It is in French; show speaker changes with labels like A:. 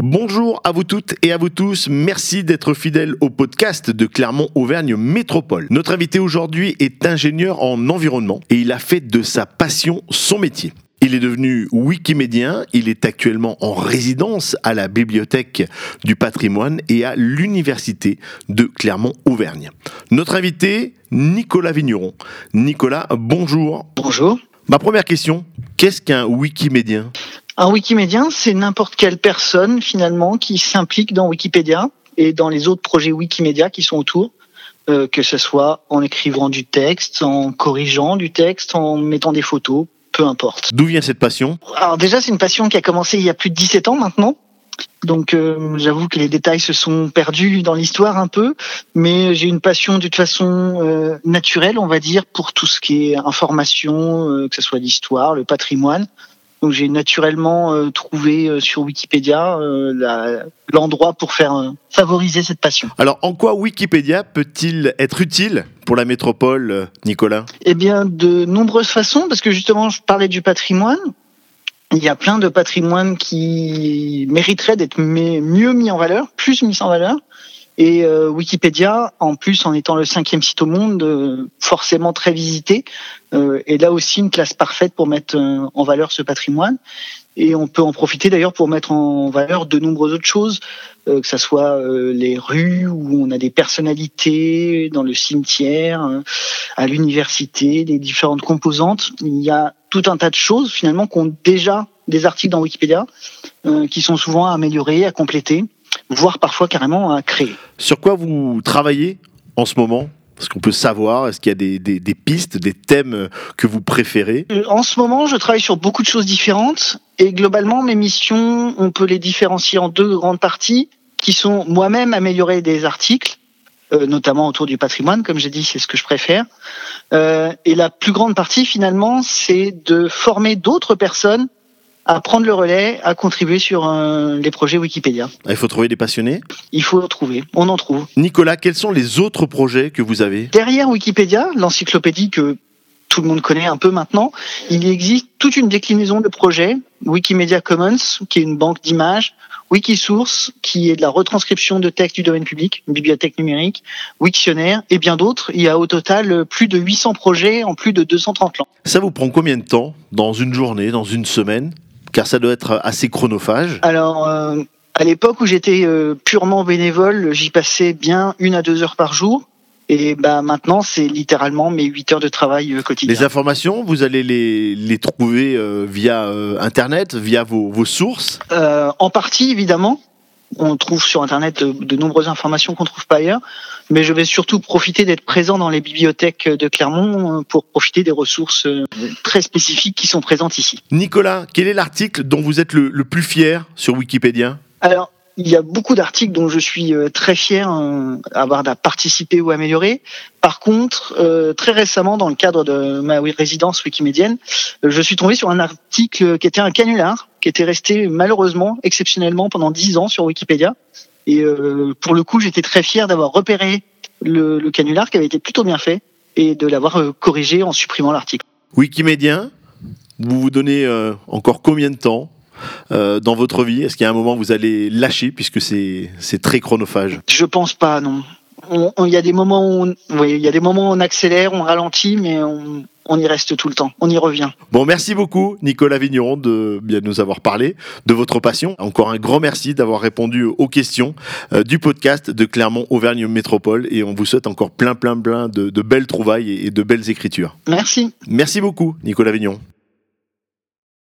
A: Bonjour à vous toutes et à vous tous. Merci d'être fidèles au podcast de Clermont-Auvergne Métropole. Notre invité aujourd'hui est ingénieur en environnement et il a fait de sa passion son métier. Il est devenu wikimédien, il est actuellement en résidence à la Bibliothèque du patrimoine et à l'Université de Clermont-Auvergne. Notre invité, Nicolas Vigneron. Nicolas, bonjour.
B: Bonjour.
A: Ma première question, qu'est-ce qu'un wikimédien?
B: Un Wikimédien, c'est n'importe quelle personne finalement qui s'implique dans Wikipédia et dans les autres projets Wikimédia qui sont autour, euh, que ce soit en écrivant du texte, en corrigeant du texte, en mettant des photos, peu importe.
A: D'où vient cette passion?
B: Alors déjà, c'est une passion qui a commencé il y a plus de 17 ans maintenant. Donc euh, j'avoue que les détails se sont perdus dans l'histoire un peu, mais j'ai une passion de toute façon euh, naturelle, on va dire, pour tout ce qui est information, que ce soit l'histoire, le patrimoine. Donc j'ai naturellement euh, trouvé euh, sur Wikipédia euh, l'endroit pour faire favoriser cette passion.
A: Alors en quoi Wikipédia peut-il être utile pour la métropole, Nicolas?
B: Eh bien de nombreuses façons, parce que justement je parlais du patrimoine. Il y a plein de patrimoines qui mériteraient d'être mieux mis en valeur, plus mis en valeur. Et euh, Wikipédia, en plus en étant le cinquième site au monde, euh, forcément très visité, euh, est là aussi une classe parfaite pour mettre en valeur ce patrimoine. Et on peut en profiter d'ailleurs pour mettre en valeur de nombreuses autres choses, que ce soit les rues où on a des personnalités, dans le cimetière, à l'université, les différentes composantes. Il y a tout un tas de choses finalement qui ont déjà des articles dans Wikipédia, qui sont souvent à améliorer, à compléter voire parfois carrément à créer.
A: Sur quoi vous travaillez en ce moment? Est-ce qu'on peut savoir Est-ce qu'il y a des, pistes, des thèmes que vous préférez?
B: Euh, En ce moment, je travaille sur beaucoup de choses différentes et globalement, mes missions, on peut les différencier en deux grandes parties qui sont moi-même améliorer des articles, euh, notamment autour du patrimoine, comme j'ai dit, c'est ce que je préfère. Euh, et la plus grande partie, finalement, c'est de former d'autres personnes à prendre le relais, à contribuer sur euh, les projets Wikipédia.
A: Ah, il faut trouver des passionnés?
B: Il faut trouver, on en trouve.
A: Nicolas, quels sont les autres projets que vous avez?
B: Derrière Wikipédia, l'encyclopédie que tout le monde connaît un peu maintenant, il existe toute une déclinaison de projets. Wikimedia Commons, qui est une banque d'images, Wikisource, qui est de la retranscription de textes du domaine public, une bibliothèque numérique, Wiktionnaire et bien d'autres. Il y a au total plus de 800 projets en plus de 230 langues.
A: Ça vous prend combien de temps? Dans une journée, dans une semaine? Car ça doit être assez chronophage.
B: Alors, euh, à l'époque où j'étais euh, purement bénévole, j'y passais bien une à deux heures par jour. Et bah maintenant, c'est littéralement mes 8 heures de travail euh, quotidien.
A: Les informations, vous allez les, les trouver via Internet, via vos, vos sources?
B: En partie, évidemment on trouve sur Internet de, nombreuses informations qu'on trouve pas ailleurs, mais je vais surtout profiter d'être présent dans les bibliothèques de Clermont euh, pour profiter des ressources euh, très spécifiques qui sont présentes ici.
A: Nicolas, quel est l'article dont vous êtes le, le plus fier sur Wikipédia?
B: Alors, il y a beaucoup d'articles dont je suis euh, très fier d'avoir euh, participé ou amélioré. Par contre, euh, très récemment, dans le cadre de ma résidence wikimédienne, je suis tombé sur un article qui était un canular, qui était resté malheureusement, exceptionnellement, pendant dix ans sur Wikipédia. Et pour le coup, j'étais très fier d'avoir repéré le, le, canular qui avait été plutôt bien fait et de l'avoir corrigé en supprimant l'article.
A: Wikimédien, vous vous donnez encore combien de temps euh, dans votre vie Est-ce qu'il y a un moment où vous allez lâcher puisque c'est très chronophage
B: Je pense pas, non. Il y a des moments où on, il y a des moments où on accélère, on ralentit, mais on, on y reste tout le temps, on y revient.
A: Bon, merci beaucoup Nicolas Vigneron de bien nous avoir parlé de votre passion. Encore un grand merci d'avoir répondu aux questions euh, du podcast de Clermont Auvergne Métropole et on vous souhaite encore plein plein plein de, de belles trouvailles et de belles écritures.
B: Merci.
A: Merci beaucoup Nicolas Vigneron.